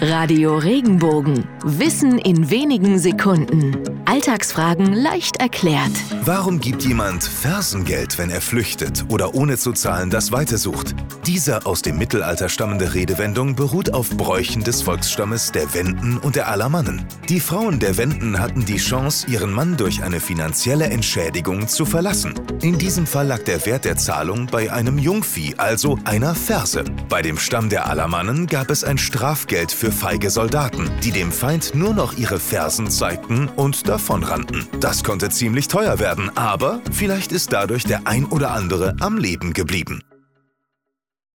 Radio Regenbogen. Wissen in wenigen Sekunden. Alltagsfragen leicht erklärt. Warum gibt jemand Fersengeld, wenn er flüchtet oder ohne zu zahlen das Weite sucht? Diese aus dem Mittelalter stammende Redewendung beruht auf Bräuchen des Volksstammes der Wenden und der Alamannen. Die Frauen der Wenden hatten die Chance, ihren Mann durch eine finanzielle Entschädigung zu verlassen. In diesem Fall lag der Wert der Zahlung bei einem Jungvieh, also einer Ferse. Bei dem Stamm der Alamannen gab es ein Strafgeld für feige Soldaten, die dem Feind nur noch ihre Fersen zeigten und davonrannten. Das konnte ziemlich teuer werden, aber vielleicht ist dadurch der ein oder andere am Leben geblieben.